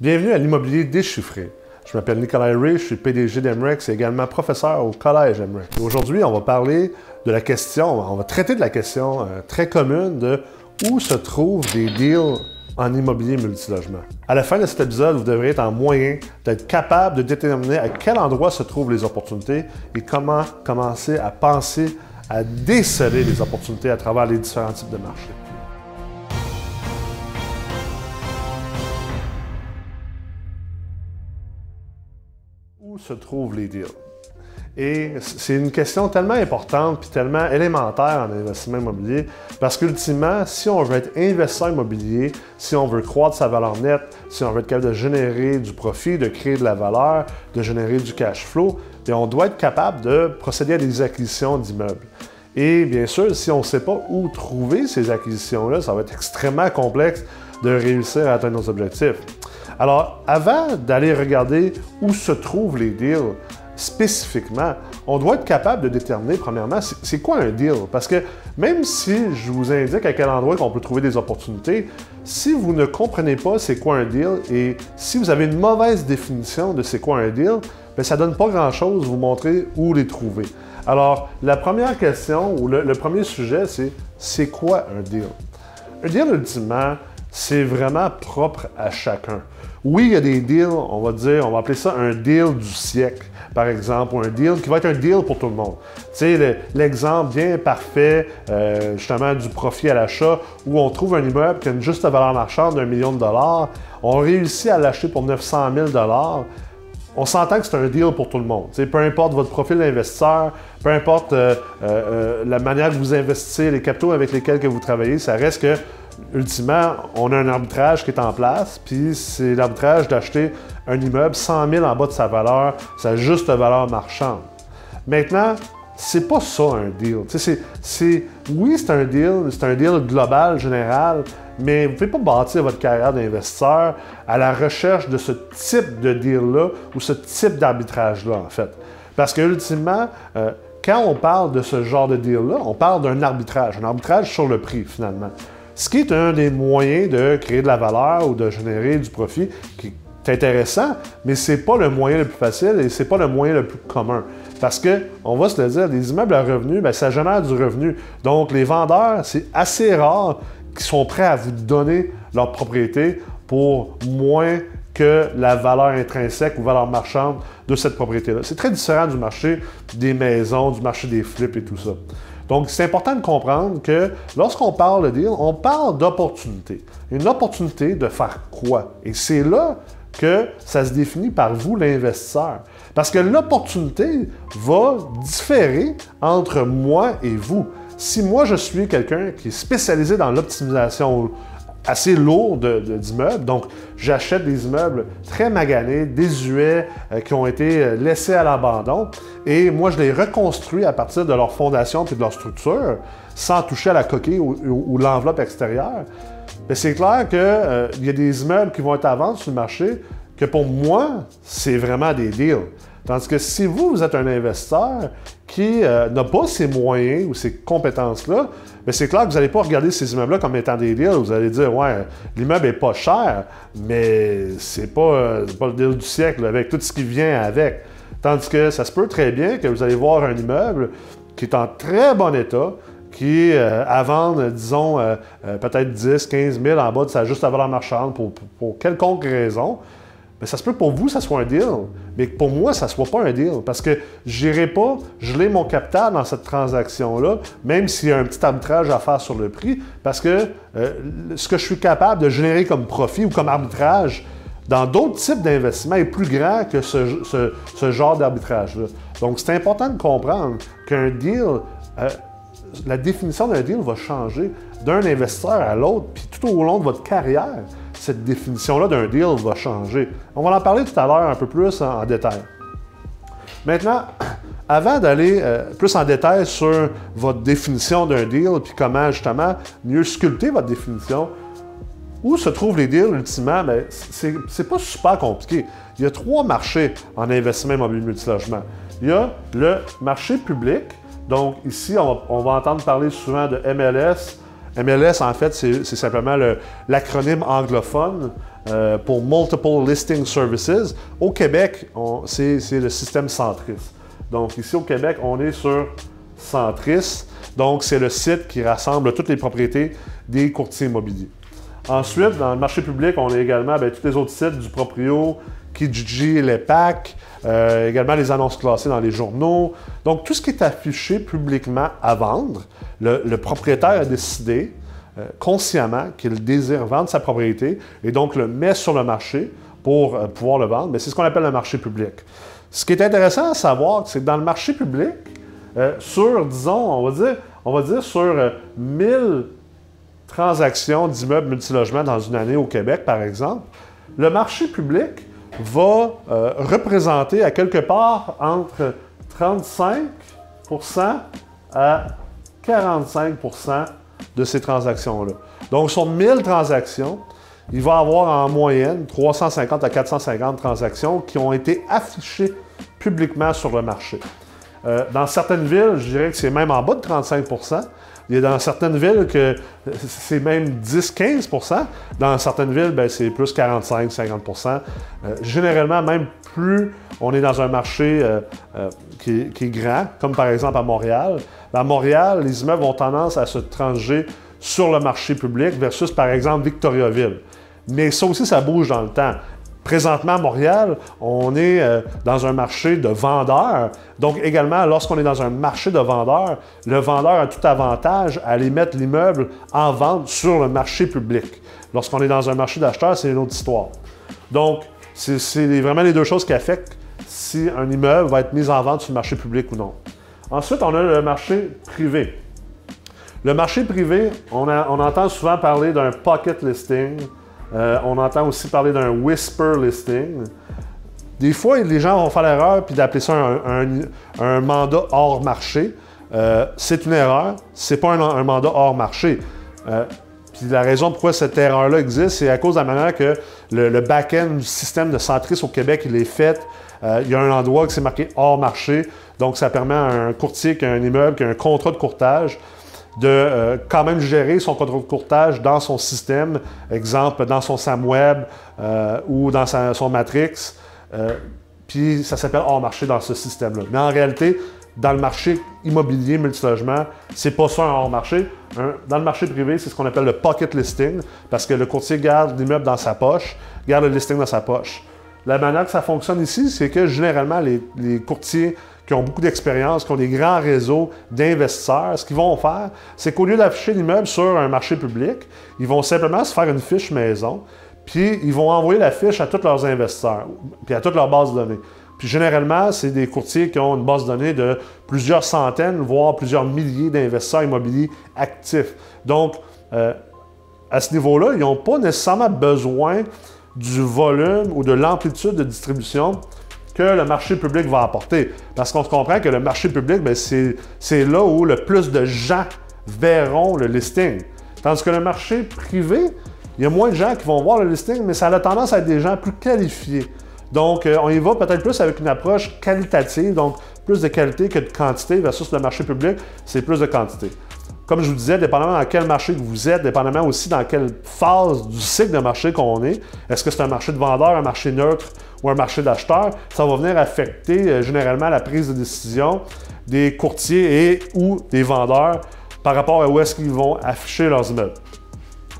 Bienvenue à l'immobilier déchiffré. Je m'appelle Nicolas Ray, je suis PDG d'Emrex et également professeur au Collège Emrex. Aujourd'hui, on va parler de la question, on va traiter de la question euh, très commune de où se trouvent des deals en immobilier multilogement. À la fin de cet épisode, vous devrez être en moyen d'être capable de déterminer à quel endroit se trouvent les opportunités et comment commencer à penser à déceler les opportunités à travers les différents types de marchés. Se trouvent les deals? Et c'est une question tellement importante puis tellement élémentaire en investissement immobilier parce qu'ultimement, si on veut être investisseur immobilier, si on veut croître sa valeur nette, si on veut être capable de générer du profit, de créer de la valeur, de générer du cash flow, on doit être capable de procéder à des acquisitions d'immeubles. Et bien sûr, si on ne sait pas où trouver ces acquisitions-là, ça va être extrêmement complexe de réussir à atteindre nos objectifs. Alors, avant d'aller regarder où se trouvent les deals, spécifiquement, on doit être capable de déterminer, premièrement, c'est quoi un deal? Parce que même si je vous indique à quel endroit on peut trouver des opportunités, si vous ne comprenez pas c'est quoi un deal et si vous avez une mauvaise définition de c'est quoi un deal, bien, ça ne donne pas grand-chose vous montrer où les trouver. Alors, la première question ou le, le premier sujet, c'est c'est quoi un deal? Un deal, ultimement, c'est vraiment propre à chacun. Oui, il y a des deals, on va dire, on va appeler ça un deal du siècle, par exemple, ou un deal qui va être un deal pour tout le monde. Tu sais, l'exemple bien parfait, euh, justement, du profit à l'achat, où on trouve un immeuble qui a une juste valeur marchande d'un million de dollars, on réussit à l'acheter pour 900 000 dollars, on s'entend que c'est un deal pour tout le monde. sais, peu importe votre profil d'investisseur, peu importe euh, euh, la manière que vous investissez, les capitaux avec lesquels que vous travaillez, ça reste que ultimement, on a un arbitrage qui est en place, puis c'est l'arbitrage d'acheter un immeuble 100 000 en bas de sa valeur, sa juste valeur marchande. Maintenant, c'est pas ça un deal. C'est, oui, c'est un deal, c'est un deal global, général, mais vous ne pouvez pas bâtir votre carrière d'investisseur à la recherche de ce type de deal-là ou ce type d'arbitrage-là, en fait. Parce que, ultimement, euh, quand on parle de ce genre de deal-là, on parle d'un arbitrage, un arbitrage sur le prix, finalement. Ce qui est un des moyens de créer de la valeur ou de générer du profit qui est intéressant, mais ce n'est pas le moyen le plus facile et ce n'est pas le moyen le plus commun. Parce que, on va se le dire, les immeubles à revenus, bien, ça génère du revenu. Donc, les vendeurs, c'est assez rare qu'ils sont prêts à vous donner leur propriété pour moins que la valeur intrinsèque ou valeur marchande de cette propriété-là. C'est très différent du marché des maisons, du marché des flips et tout ça. Donc, c'est important de comprendre que lorsqu'on parle de deal, on parle d'opportunité. Une opportunité de faire quoi? Et c'est là que ça se définit par vous, l'investisseur. Parce que l'opportunité va différer entre moi et vous. Si moi, je suis quelqu'un qui est spécialisé dans l'optimisation assez lourd d'immeubles. Donc, j'achète des immeubles très maganés, désuets, euh, qui ont été euh, laissés à l'abandon. Et moi, je les reconstruis à partir de leur fondation et de leur structure, sans toucher à la coquille ou, l'enveloppe extérieure. Mais c'est clair qu'il euh, y a des immeubles qui vont être à vendre sur le marché que pour moi, c'est vraiment des deals. Tandis que si vous, vous êtes un investisseur qui euh, n'a pas ces moyens ou ces compétences-là, mais c'est clair que vous n'allez pas regarder ces immeubles-là comme étant des deals. Vous allez dire, ouais, l'immeuble n'est pas cher, mais c'est pas, euh, pas le deal du siècle avec tout ce qui vient avec. Tandis que ça se peut très bien que vous allez voir un immeuble qui est en très bon état, qui est euh, à vendre, disons, peut-être 10, 15 000 en bas de sa juste valeur marchande pour quelconque raison. Mais ça se peut pour vous, ça soit un deal, mais que pour moi, ça ne soit pas un deal. Parce que je n'irai pas geler mon capital dans cette transaction-là, même s'il y a un petit arbitrage à faire sur le prix, parce que euh, ce que je suis capable de générer comme profit ou comme arbitrage dans d'autres types d'investissements est plus grand que ce, genre d'arbitrage-là. Donc, c'est important de comprendre qu'un deal, euh, la définition d'un deal va changer d'un investisseur à l'autre, puis tout au long de votre carrière cette définition-là d'un deal va changer. On va en parler tout à l'heure un peu plus en, détail. Maintenant, avant d'aller euh, plus en détail sur votre définition d'un deal, puis comment justement mieux sculpter votre définition, où se trouvent les deals ultimement? Bien, c'est pas super compliqué. Il y a trois marchés en investissement immobilier multilogement. Il y a le marché public. Donc ici, on va entendre parler souvent de MLS, MLS, en fait, c'est simplement l'acronyme anglophone euh, pour Multiple Listing Services. Au Québec, c'est le système Centris. Donc ici au Québec, on est sur Centris. Donc c'est le site qui rassemble toutes les propriétés des courtiers immobiliers. Ensuite, dans le marché public, on a également ben, tous les autres sites du Proprio, Kijiji, les PAC, euh, également les annonces classées dans les journaux. Donc tout ce qui est affiché publiquement à vendre, le propriétaire a décidé euh, consciemment qu'il désire vendre sa propriété et donc le met sur le marché pour euh, pouvoir le vendre, mais c'est ce qu'on appelle le marché public. Ce qui est intéressant à savoir, c'est que dans le marché public, euh, sur, disons, on va dire, on va dire sur 1000 transactions d'immeubles multilogements dans une année au Québec, par exemple, le marché public va représenter à quelque part entre 35% à 45% de ces transactions-là. Donc, sur 1000 transactions, il va avoir en moyenne 350 à 450 transactions qui ont été affichées publiquement sur le marché. Euh, dans certaines villes, je dirais que c'est même en bas de 35% Il y a dans certaines villes que c'est même 10-15% Dans certaines villes, ben, c'est plus 45-50% euh, Généralement, même plus on est dans un marché euh, qui, qui, est grand, comme par exemple à Montréal, à Montréal, les immeubles ont tendance à se trancher sur le marché public versus, par exemple, Victoriaville. Mais ça aussi, ça bouge dans le temps. Présentement, à Montréal, on est euh, dans un marché de vendeurs. Donc, également, lorsqu'on est dans un marché de vendeurs, le vendeur a tout avantage à aller mettre l'immeuble en vente sur le marché public. Lorsqu'on est dans un marché d'acheteurs, c'est une autre histoire. Donc, c'est vraiment les deux choses qui affectent si un immeuble va être mis en vente sur le marché public ou non. Ensuite, on a le marché privé. Le marché privé, on, entend souvent parler d'un pocket listing. Euh, on entend aussi parler d'un whisper listing. Des fois, les gens vont faire l'erreur puis d'appeler ça un, mandat hors marché. Euh, c'est une erreur. C'est pas un, mandat hors marché. Euh, puis la raison pourquoi cette erreur-là existe, c'est à cause de la manière que le, back-end du système de Centris au Québec il est fait. il y a un endroit qui c'est marqué hors marché. Donc, ça permet à un courtier qui a un immeuble, qui a un contrat de courtage, de euh, quand même gérer son contrat de courtage dans son système, exemple dans son SAM Web euh, ou dans son Matrix. Euh, puis ça s'appelle hors marché dans ce système-là. Mais en réalité, dans le marché immobilier multilogement, c'est pas ça un hors marché. dans le marché privé, c'est ce qu'on appelle le pocket listing, parce que le courtier garde l'immeuble dans sa poche, garde le listing dans sa poche. La manière que ça fonctionne ici, c'est que généralement, les courtiers qui ont beaucoup d'expérience, qui ont des grands réseaux d'investisseurs, ce qu'ils vont faire, c'est qu'au lieu d'afficher l'immeuble sur un marché public, ils vont simplement se faire une fiche maison, puis ils vont envoyer la fiche à tous leurs investisseurs, puis à toutes leurs bases de données. Puis généralement, c'est des courtiers qui ont une base de données de plusieurs centaines, voire plusieurs milliers d'investisseurs immobiliers actifs. Donc, euh, à ce niveau-là, ils n'ont pas nécessairement besoin du volume ou de l'amplitude de distribution que le marché public va apporter. Parce qu'on se comprend que le marché public, ben, c'est là où le plus de gens verront le listing. Tandis que le marché privé, il y a moins de gens qui vont voir le listing, mais ça a tendance à être des gens plus qualifiés. Donc, euh, on y va peut-être plus avec une approche qualitative, donc plus de qualité que de quantité versus le marché public, c'est plus de quantité. Comme je vous disais, dépendamment dans quel marché que vous êtes, dépendamment aussi dans quelle phase du cycle de marché qu'on est, est-ce que c'est un marché de vendeur, un marché neutre ou un marché d'acheteur, ça va venir affecter euh, généralement la prise de décision des courtiers et ou des vendeurs par rapport à où est-ce qu'ils vont afficher leurs immeubles.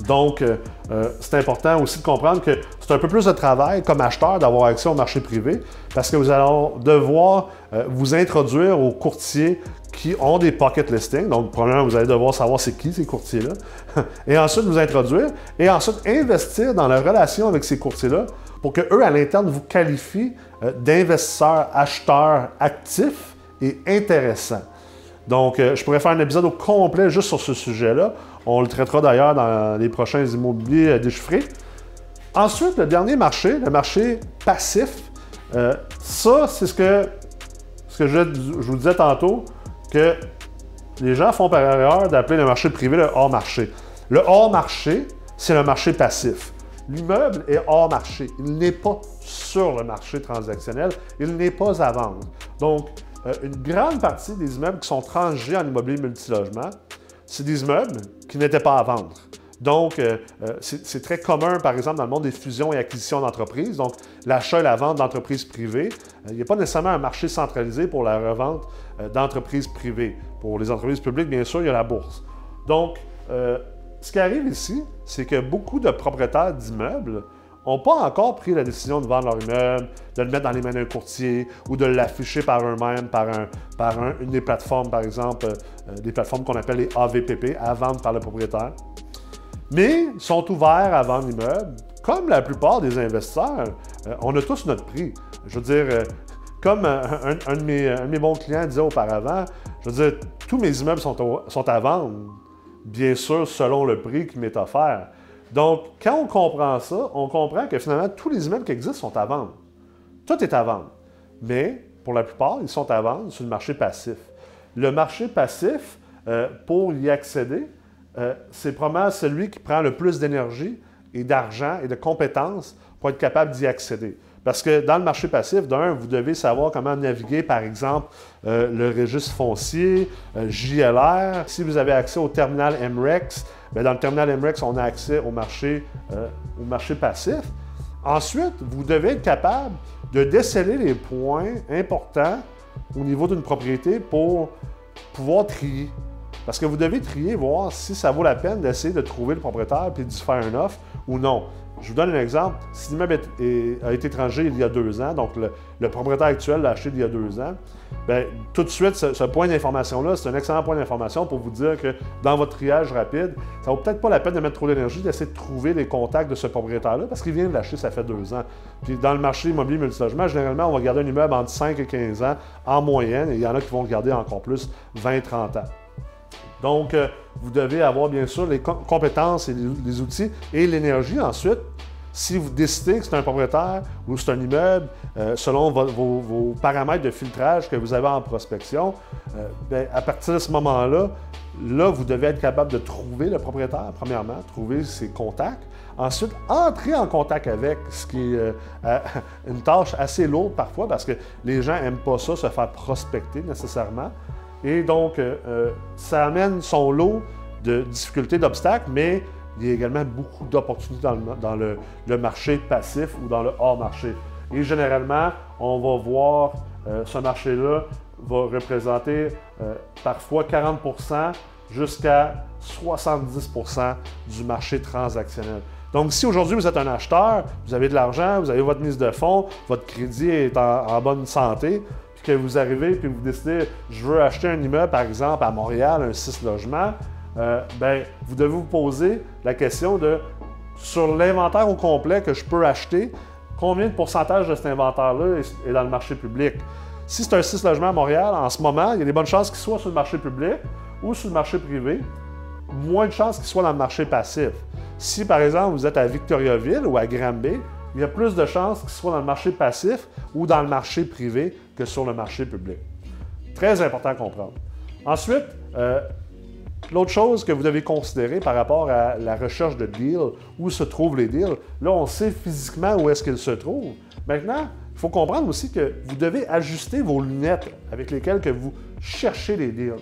Donc, euh, euh, c'est important aussi de comprendre que c'est un peu plus de travail comme acheteur d'avoir accès au marché privé parce que vous allez devoir vous introduire aux courtiers qui ont des pocket listings. Donc, premièrement, vous allez devoir savoir c'est qui ces courtiers-là. et ensuite, vous introduire et ensuite investir dans la relation avec ces courtiers-là pour qu'eux, à l'interne, vous qualifient euh, d'investisseurs, acheteurs actifs et intéressants. Donc, euh, je pourrais faire un épisode au complet juste sur ce sujet-là. On le traitera d'ailleurs dans les prochains immobiliers euh, déchiffrés. Ensuite, le dernier marché, le marché passif, ça, c'est ce que, ce que je, je, vous disais tantôt, que les gens font par erreur d'appeler le marché privé le hors marché. Le hors marché, c'est le marché passif. L'immeuble est hors marché. Il n'est pas sur le marché transactionnel. Il n'est pas à vendre. Donc, euh, une grande partie des immeubles qui sont transgés en immobilier multilogement, c'est des immeubles qui n'étaient pas à vendre. Donc, euh, euh, c'est très commun, par exemple, dans le monde des fusions et acquisitions d'entreprises. Donc, l'achat et la vente d'entreprises privées. il n'y a pas nécessairement un marché centralisé pour la revente d'entreprises privées. Pour les entreprises publiques, bien sûr, il y a la bourse. Donc, ce qui arrive ici, c'est que beaucoup de propriétaires d'immeubles n'ont pas encore pris la décision de vendre leur immeuble, de le mettre dans les mains d'un courtier ou de l'afficher par eux-mêmes, par, un, par une des plateformes, par exemple, euh, des plateformes qu'on appelle les AVPP, à vendre par le propriétaire. Mais sont ouverts à vendre l'immeuble. Comme la plupart des investisseurs, euh, on a tous notre prix. Je veux dire, euh, comme un, de mes, bons clients disait auparavant, je veux dire, tous mes immeubles sont à vendre, bien sûr, selon le prix qui m'est offert. Donc, quand on comprend ça, on comprend que finalement, tous les immeubles qui existent sont à vendre. Tout est à vendre. Mais, pour la plupart, ils sont à vendre sur le marché passif. Le marché passif, euh, pour y accéder, euh, c'est probablement celui qui prend le plus d'énergie et d'argent et de compétences pour être capable d'y accéder. Parce que dans le marché passif, d'un, vous devez savoir comment naviguer, par exemple, euh, le registre foncier, JLR. Si vous avez accès au terminal MREX, ben, dans le terminal MREX, on a accès au marché, euh, au marché passif. Ensuite, vous devez être capable de déceler les points importants au niveau d'une propriété pour pouvoir trier. Parce que vous devez trier, voir si ça vaut la peine d'essayer de trouver le propriétaire et de faire un offre ou non. Je vous donne un exemple. Si l'immeuble a été étranger il y a deux ans, donc le, propriétaire actuel l'a acheté il y a deux ans, bien, tout de suite, ce, point d'information-là, c'est un excellent point d'information pour vous dire que dans votre triage rapide, ça ne vaut peut-être pas la peine de mettre trop d'énergie d'essayer de trouver les contacts de ce propriétaire-là parce qu'il vient de l'acheter, ça fait deux ans. Puis dans le marché immobilier multilogement, généralement, on va garder un immeuble entre 5 et 15 ans en moyenne et il y en a qui vont le garder encore plus 20-30 ans. Donc, euh, vous devez avoir bien sûr les compétences et les outils et l'énergie ensuite. Si vous décidez que c'est un propriétaire ou c'est un immeuble, euh, selon vos, paramètres de filtrage que vous avez en prospection, euh, ben, à partir de ce moment-là, là, vous devez être capable de trouver le propriétaire, premièrement, trouver ses contacts. Ensuite, entrer en contact avec, ce qui est une tâche assez lourde parfois parce que les gens n'aiment pas ça, se faire prospecter nécessairement. Et donc, euh, euh, ça amène son lot de difficultés, d'obstacles, mais il y a également beaucoup d'opportunités dans, le, marché passif ou dans le hors-marché. Et généralement, on va voir euh, ce marché-là va représenter parfois 40% jusqu'à 70% du marché transactionnel. Donc, si aujourd'hui vous êtes un acheteur, vous avez de l'argent, vous avez votre mise de fonds, votre crédit est en bonne santé, que vous arrivez puis vous décidez, je veux acheter un immeuble, par exemple, à Montréal, un 6 logements, euh, ben, vous devez vous poser la question de, sur l'inventaire au complet que je peux acheter, combien de pourcentage de cet inventaire-là est, dans le marché public? Si c'est un 6 logements à Montréal, en ce moment, il y a des bonnes chances qu'il soit sur le marché public ou sur le marché privé, moins de chances qu'il soit dans le marché passif. Si, par exemple, vous êtes à Victoriaville ou à Granby, il y a plus de chances qu'il soit dans le marché passif ou dans le marché privé que sur le marché public. Très important à comprendre. Ensuite, euh, l'autre chose que vous devez considérer par rapport à la recherche de deals, où se trouvent les deals, là, on sait physiquement où est-ce qu'ils se trouvent. Maintenant, il faut comprendre aussi que vous devez ajuster vos lunettes avec lesquelles que vous cherchez les deals.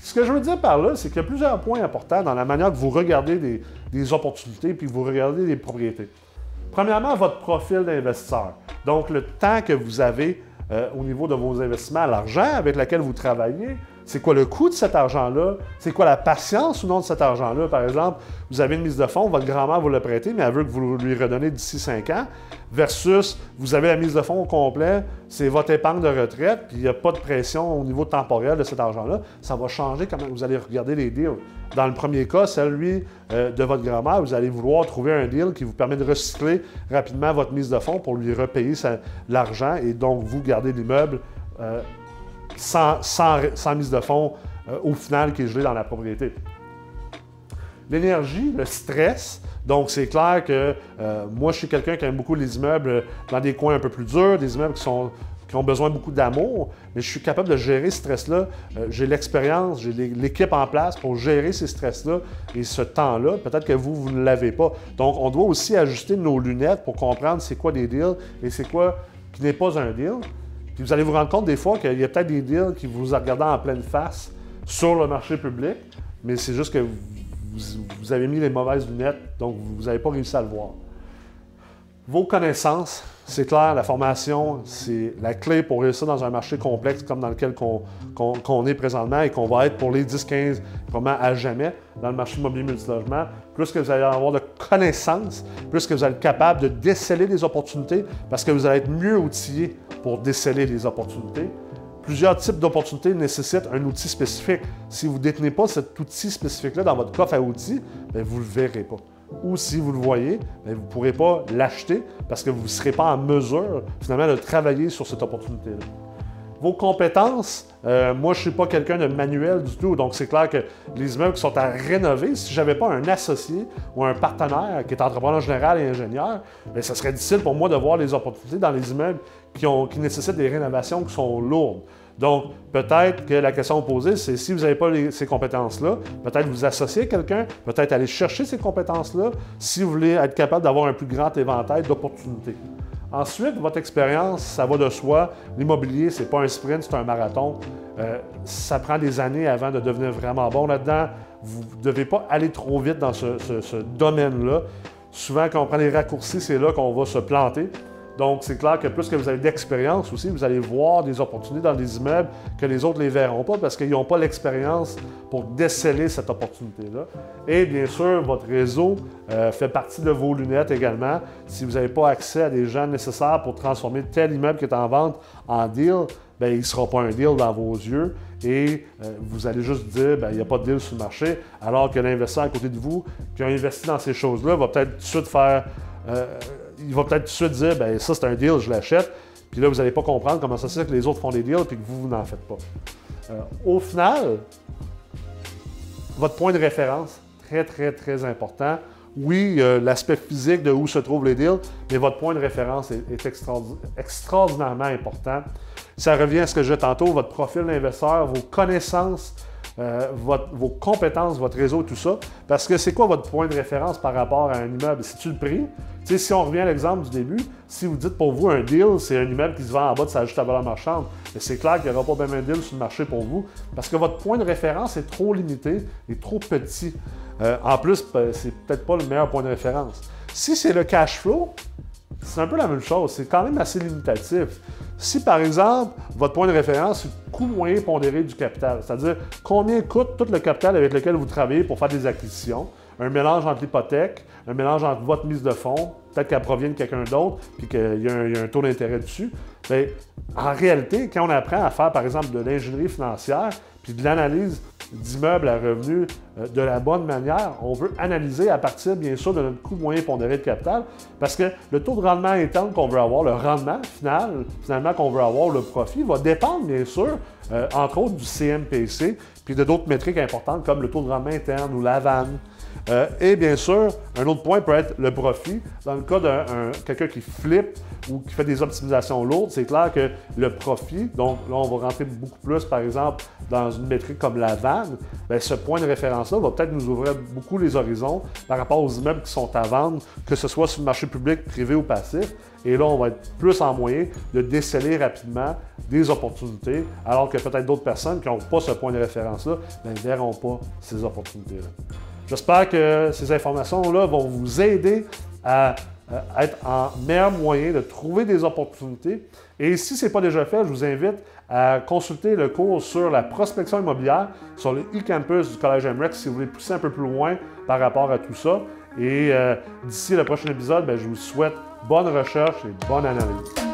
Ce que je veux dire par là, c'est qu'il y a plusieurs points importants dans la manière que vous regardez des, des opportunités puis vous regardez des propriétés. Premièrement, votre profil d'investisseur. Donc, le temps que vous avez euh, au niveau de vos investissements, l'argent avec lequel vous travaillez, c'est quoi le coût de cet argent-là? C'est quoi la patience ou non de cet argent-là? Par exemple, vous avez une mise de fonds, votre grand-mère vous l'a prêté, mais elle veut que vous lui redonnez d'ici 5 ans, versus vous avez la mise de fonds au complet, c'est votre épargne de retraite, puis il n'y a pas de pression au niveau temporel de cet argent-là. Ça va changer comment vous allez regarder les deals. Dans le premier cas, celui euh, de votre grand-mère, vous allez vouloir trouver un deal qui vous permet de recycler rapidement votre mise de fonds pour lui repayer l'argent et donc vous garder l'immeuble euh, sans, mise de fonds euh, au final qui est gelé dans la propriété. L'énergie, le stress, donc c'est clair que moi je suis quelqu'un qui aime beaucoup les immeubles dans des coins un peu plus durs, des immeubles qui ont besoin beaucoup d'amour, mais je suis capable de gérer ce stress-là. Euh, j'ai l'expérience, j'ai l'équipe en place pour gérer ces stress-là et ce temps-là. Peut-être que vous, vous ne l'avez pas. Donc, on doit aussi ajuster nos lunettes pour comprendre c'est quoi des deals et c'est quoi qui n'est pas un deal. Vous allez vous rendre compte des fois qu'il y a peut-être des deals qui vous regardent en pleine face sur le marché public, mais c'est juste que vous avez mis les mauvaises lunettes, donc vous n'avez pas réussi à le voir. Vos connaissances, c'est clair, la formation, c'est la clé pour réussir dans un marché complexe comme dans lequel on, est présentement et qu'on va être pour les 10-15, probablement à jamais dans le marché immobilier multilogement. Plus que vous allez avoir de connaissances, plus que vous allez être capable de déceler des opportunités parce que vous allez être mieux outillé pour déceler les opportunités. Plusieurs types d'opportunités nécessitent un outil spécifique. Si vous ne détenez pas cet outil spécifique-là dans votre coffre à outils, ben, vous ne le verrez pas ou si vous le voyez, ben, vous ne pourrez pas l'acheter parce que vous ne serez pas en mesure finalement de travailler sur cette opportunité-là. Vos compétences, euh, moi je ne suis pas quelqu'un de manuel du tout, donc c'est clair que les immeubles qui sont à rénover, si je n'avais pas un associé ou un partenaire qui est entrepreneur général et ingénieur, bien, ça serait difficile pour moi de voir les opportunités dans les immeubles qui, qui nécessitent des rénovations qui sont lourdes. Donc, peut-être que la question posée, c'est si vous n'avez pas ces compétences-là, peut-être vous associer quelqu'un, peut-être aller chercher ces compétences-là si vous voulez être capable d'avoir un plus grand éventail d'opportunités. Ensuite, votre expérience, ça va de soi. L'immobilier, ce n'est pas un sprint, c'est un marathon. Euh, ça prend des années avant de devenir vraiment bon là-dedans. Vous ne devez pas aller trop vite dans ce domaine-là. Souvent, quand on prend les raccourcis, c'est là qu'on va se planter. Donc, c'est clair que plus que vous avez d'expérience aussi, vous allez voir des opportunités dans des immeubles que les autres ne les verront pas parce qu'ils n'ont pas l'expérience pour déceler cette opportunité-là. Et bien sûr, votre réseau euh, fait partie de vos lunettes également. Si vous n'avez pas accès à des gens nécessaires pour transformer tel immeuble qui est en vente en deal, bien, il ne sera pas un deal dans vos yeux et euh, vous allez juste dire ben, il n'y a pas de deal sur le marché, alors que l'investisseur à côté de vous qui a investi dans ces choses-là va peut-être tout de suite faire. Euh, il va peut-être tout de suite dire ben ça c'est un deal, je l'achète. Puis là, vous n'allez pas comprendre comment ça se fait que les autres font des deals puis que vous, vous n'en faites pas. Euh, au final, votre point de référence, très, très, très important. Oui, l'aspect physique de où se trouvent les deals, mais votre point de référence est, extraordinairement important. Ça revient à ce que je tantôt, votre profil d'investisseur, vos connaissances euh, vos compétences, votre réseau, tout ça. Parce que c'est quoi votre point de référence par rapport à un immeuble? C'est-tu le prix? si on revient à l'exemple du début, si vous dites pour vous un deal, c'est un immeuble qui se vend en bas de sa juste valeur marchande, c'est clair qu'il n'y aura pas même un deal sur le marché pour vous parce que votre point de référence est trop limité et trop petit. Euh, en plus, ben, c'est peut-être pas le meilleur point de référence. Si c'est le cash flow, c'est un peu la même chose. C'est quand même assez limitatif. Si, par exemple, votre point de référence, c'est le coût moyen pondéré du capital, c'est-à-dire combien coûte tout le capital avec lequel vous travaillez pour faire des acquisitions, un mélange entre l'hypothèque, un mélange entre votre mise de fonds, peut-être qu'elle provient de quelqu'un d'autre, puis qu'il y, a un taux d'intérêt dessus. Bien, en réalité, quand on apprend à faire, par exemple, de l'ingénierie financière, puis de l'analyse d'immeubles à revenus euh, de la bonne manière, on veut analyser à partir, bien sûr, de notre coût moyen pondéré de capital, parce que le taux de rendement interne qu'on veut avoir, le rendement final, finalement, qu'on veut avoir, le profit, va dépendre, bien sûr, euh, entre autres, du CMPC, puis de d'autres métriques importantes comme le taux de rendement interne ou la vanne. Euh, et bien sûr, un autre point peut être le profit. Dans le cas de quelqu'un qui flippe ou qui fait des optimisations lourdes, c'est clair que le profit, donc là, on va rentrer beaucoup plus, par exemple, dans une métrique comme la vanne, bien, ce point de référence-là va peut-être nous ouvrir beaucoup les horizons par rapport aux immeubles qui sont à vendre, que ce soit sur le marché public, privé ou passif. Et là, on va être plus en moyen de déceler rapidement des opportunités, alors que peut-être d'autres personnes qui n'ont pas ce point de référence-là ben, ne verront pas ces opportunités-là. J'espère que ces informations-là vont vous aider à euh, être en meilleur moyen de trouver des opportunités. Et si ce n'est pas déjà fait, je vous invite à consulter le cours sur la prospection immobilière sur le e-campus du Collège MREX si vous voulez pousser un peu plus loin par rapport à tout ça. Et euh, d'ici le prochain épisode, ben, je vous souhaite bonne recherche et bonne analyse.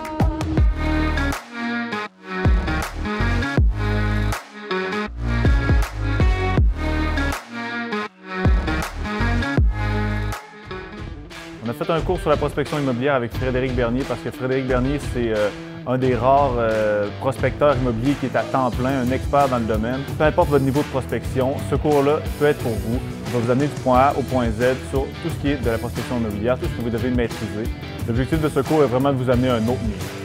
Un cours sur la prospection immobilière avec Frédéric Bernier parce que Frédéric Bernier, c'est euh, un des rares euh, prospecteurs immobiliers qui est à temps plein, un expert dans le domaine. Peu importe votre niveau de prospection, ce cours-là peut être pour vous. Il va vous amener du point A au point Z sur tout ce qui est de la prospection immobilière, tout ce que vous devez maîtriser. L'objectif de ce cours est vraiment de vous amener à un autre niveau.